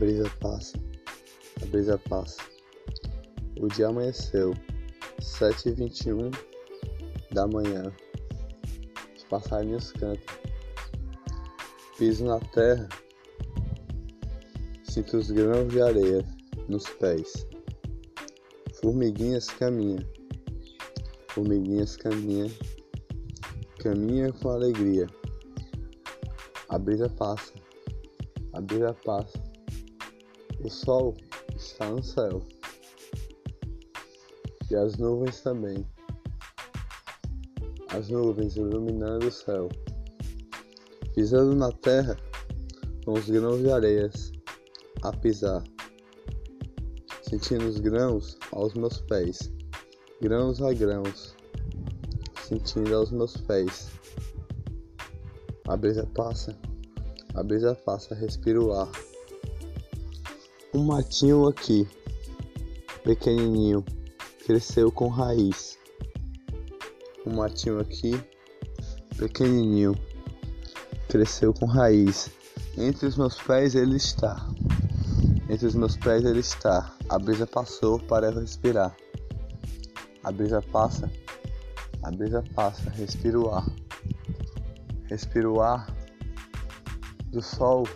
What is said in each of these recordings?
brisa passa, a brisa passa. O dia amanheceu, sete e vinte e um da manhã. Os passarinhos cantam. Piso na terra, sinto os grãos de areia nos pés. Formiguinhas caminham, formiguinhas caminham, caminha com alegria. A brisa passa, a brisa passa. O sol está no céu. E as nuvens também. As nuvens iluminando o céu. Pisando na terra com os grãos de areias a pisar. Sentindo os grãos aos meus pés. Grãos a grãos. Sentindo aos meus pés. A brisa passa. A brisa passa, respiro o ar. Um matinho aqui, pequenininho, cresceu com raiz. Um matinho aqui, pequenininho, cresceu com raiz. Entre os meus pés ele está. Entre os meus pés ele está. A brisa passou para respirar. A brisa passa. A brisa passa. Respiro o ar. Respiro o ar do sol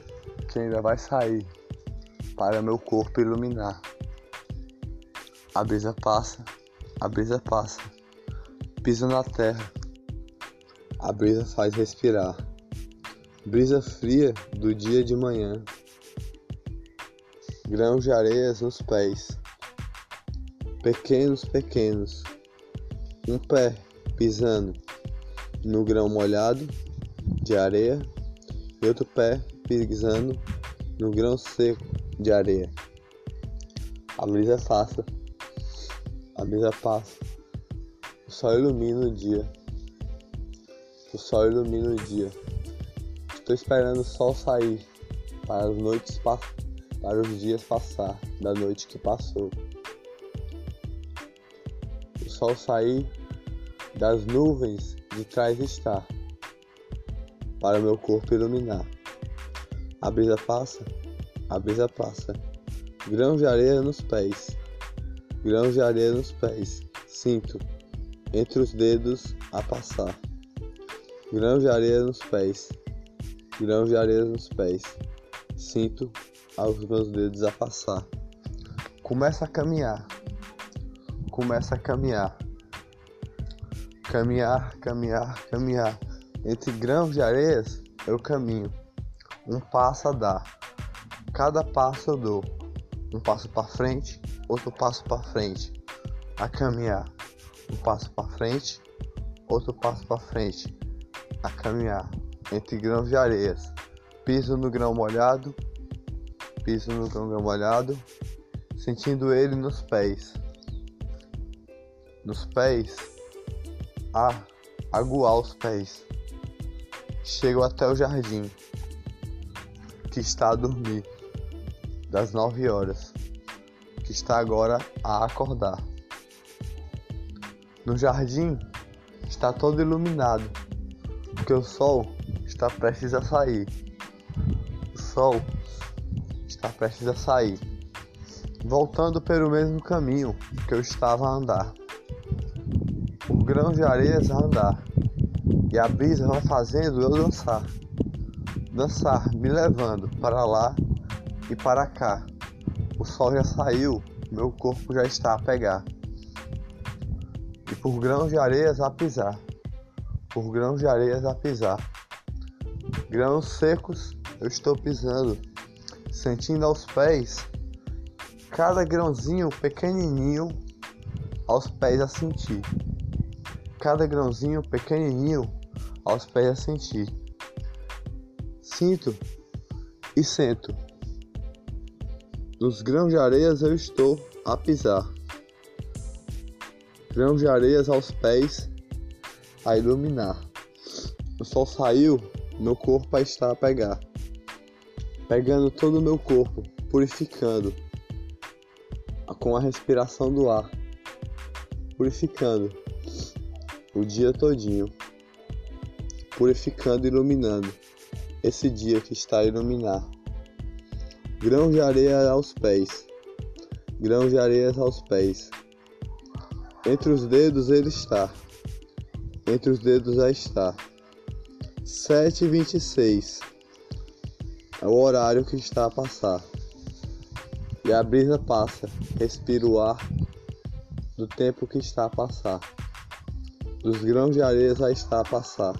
que ainda vai sair para meu corpo iluminar. A brisa passa, a brisa passa, pisa na terra, a brisa faz respirar. Brisa fria do dia de manhã, grãos de areias nos pés, pequenos, pequenos, um pé pisando no grão molhado de areia e outro pé pisando no grão seco de areia. A brisa passa, a brisa passa, o sol ilumina o dia, o sol ilumina o dia. Estou esperando o sol sair para as noites para os dias passar da noite que passou. O sol sair das nuvens de trás está para meu corpo iluminar. A brisa passa, a brisa passa. Grãos de areia nos pés, grãos de areia nos pés. Sinto entre os dedos a passar. Grãos de areia nos pés, grãos de areia nos pés. Sinto aos meus dedos a passar. Começa a caminhar, começa a caminhar. Caminhar, caminhar, caminhar entre grãos de areias eu caminho, um passo a dar. Cada passo eu dou, um passo para frente, outro passo para frente, a caminhar. Um passo para frente, outro passo para frente, a caminhar entre grãos de areias. Piso no grão molhado, piso no grão molhado, sentindo ele nos pés. Nos pés, a aguar os pés. Chego até o jardim, que está a dormir, das nove horas, que está agora a acordar. No jardim está todo iluminado, porque o sol está prestes a sair. O sol está prestes a sair, voltando pelo mesmo caminho que eu estava a andar, por grãos de areias a andar e a brisa vai fazendo eu dançar. Dançar, me levando para lá e para cá. O sol já saiu, meu corpo já está a pegar. E por grãos de areias a pisar. Por grãos de areias a pisar. Grãos secos eu estou pisando, sentindo aos pés cada grãozinho pequenininho aos pés a sentir. Cada grãozinho pequenininho aos pés a sentir. Sinto e sento. Nos grãos de areias eu estou a pisar. Grãos de areias aos pés a iluminar. O sol saiu, meu corpo a está a pegar. Pegando todo o meu corpo, purificando com a respiração do ar, purificando o dia todinho purificando e iluminando esse dia que está a iluminar. Grãos de areia aos pés, grãos de areia aos pés. Entre os dedos ele está, entre os dedos já está. 7h26 é o horário que está a passar. E a brisa passa, respira o ar do tempo que está a passar. Dos grãos de areia já está a passar.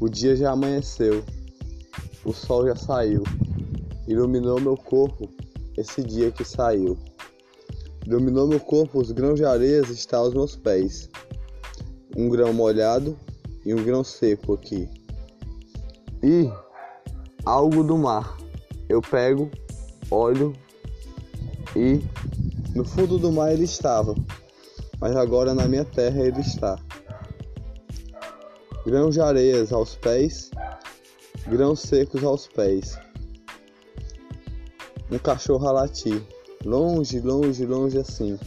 O dia já amanheceu, o sol já saiu, iluminou meu corpo esse dia que saiu. Iluminou meu corpo, os grãos de areia estão aos meus pés. Um grão molhado e um grão seco aqui. E algo do mar. Eu pego, olho e no fundo do mar ele estava, mas agora na minha terra ele está. Grãos de areias aos pés, grãos secos aos pés. Um cachorro a latir, longe, longe, longe assim.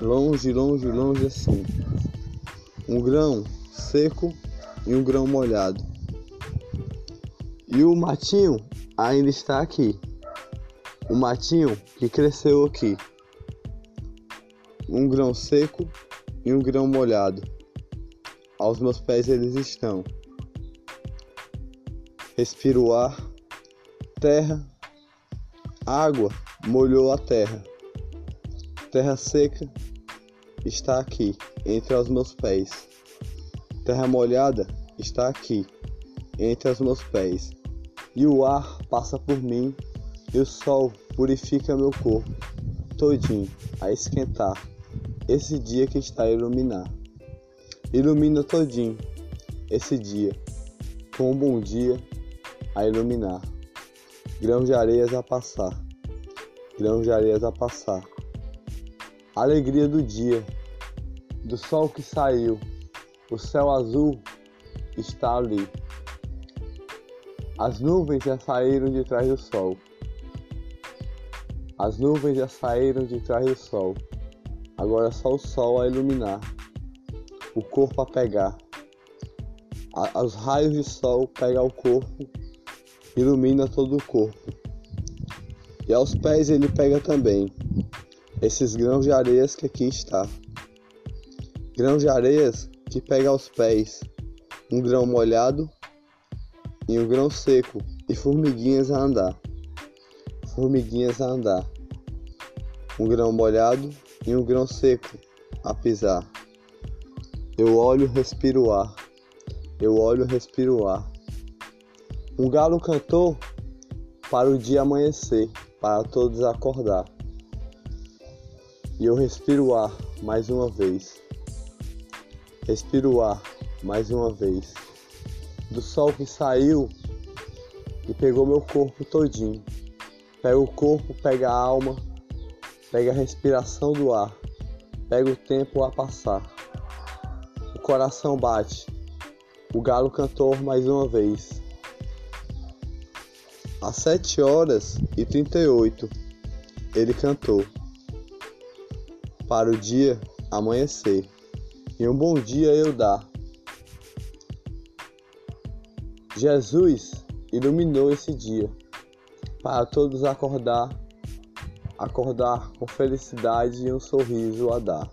Longe, longe, longe assim um grão seco e um grão molhado. E o matinho ainda está aqui. O matinho que cresceu aqui. Um grão seco e um grão molhado. Aos meus pés eles estão. Respiro o ar, terra, água molhou a terra. Terra seca está aqui, entre os meus pés. Terra molhada está aqui, entre os meus pés. E o ar passa por mim, e o sol purifica meu corpo todinho a esquentar. Esse dia que está a iluminar. Ilumina todinho esse dia, com um bom dia a iluminar. Grãos de areias a passar, grãos de areias a passar. Alegria do dia, do sol que saiu, o céu azul está ali. As nuvens já saíram de trás do sol. As nuvens já saíram de trás do sol. Agora só o sol a iluminar, o corpo a pegar. A, os raios de sol pegam o corpo, ilumina todo o corpo. E aos pés ele pega também esses grãos de areias que aqui está grãos de areias que pega aos pés, um grão molhado e um grão seco, e formiguinhas a andar. Formiguinhas a andar. Um grão molhado e um grão seco a pisar. Eu olho, respiro o ar. Eu olho, respiro o ar. Um galo cantou para o dia amanhecer, para todos acordar. E eu respiro o ar mais uma vez. Respiro o ar mais uma vez. Do sol que saiu e pegou meu corpo todinho. Pega o corpo, pega a alma, pega a respiração do ar, pega o tempo a passar. O coração bate. O galo cantou mais uma vez. Às sete horas e trinta e oito, ele cantou. Para o dia amanhecer e um bom dia eu dar. Jesus iluminou esse dia para todos acordar, acordar com felicidade e um sorriso a dar.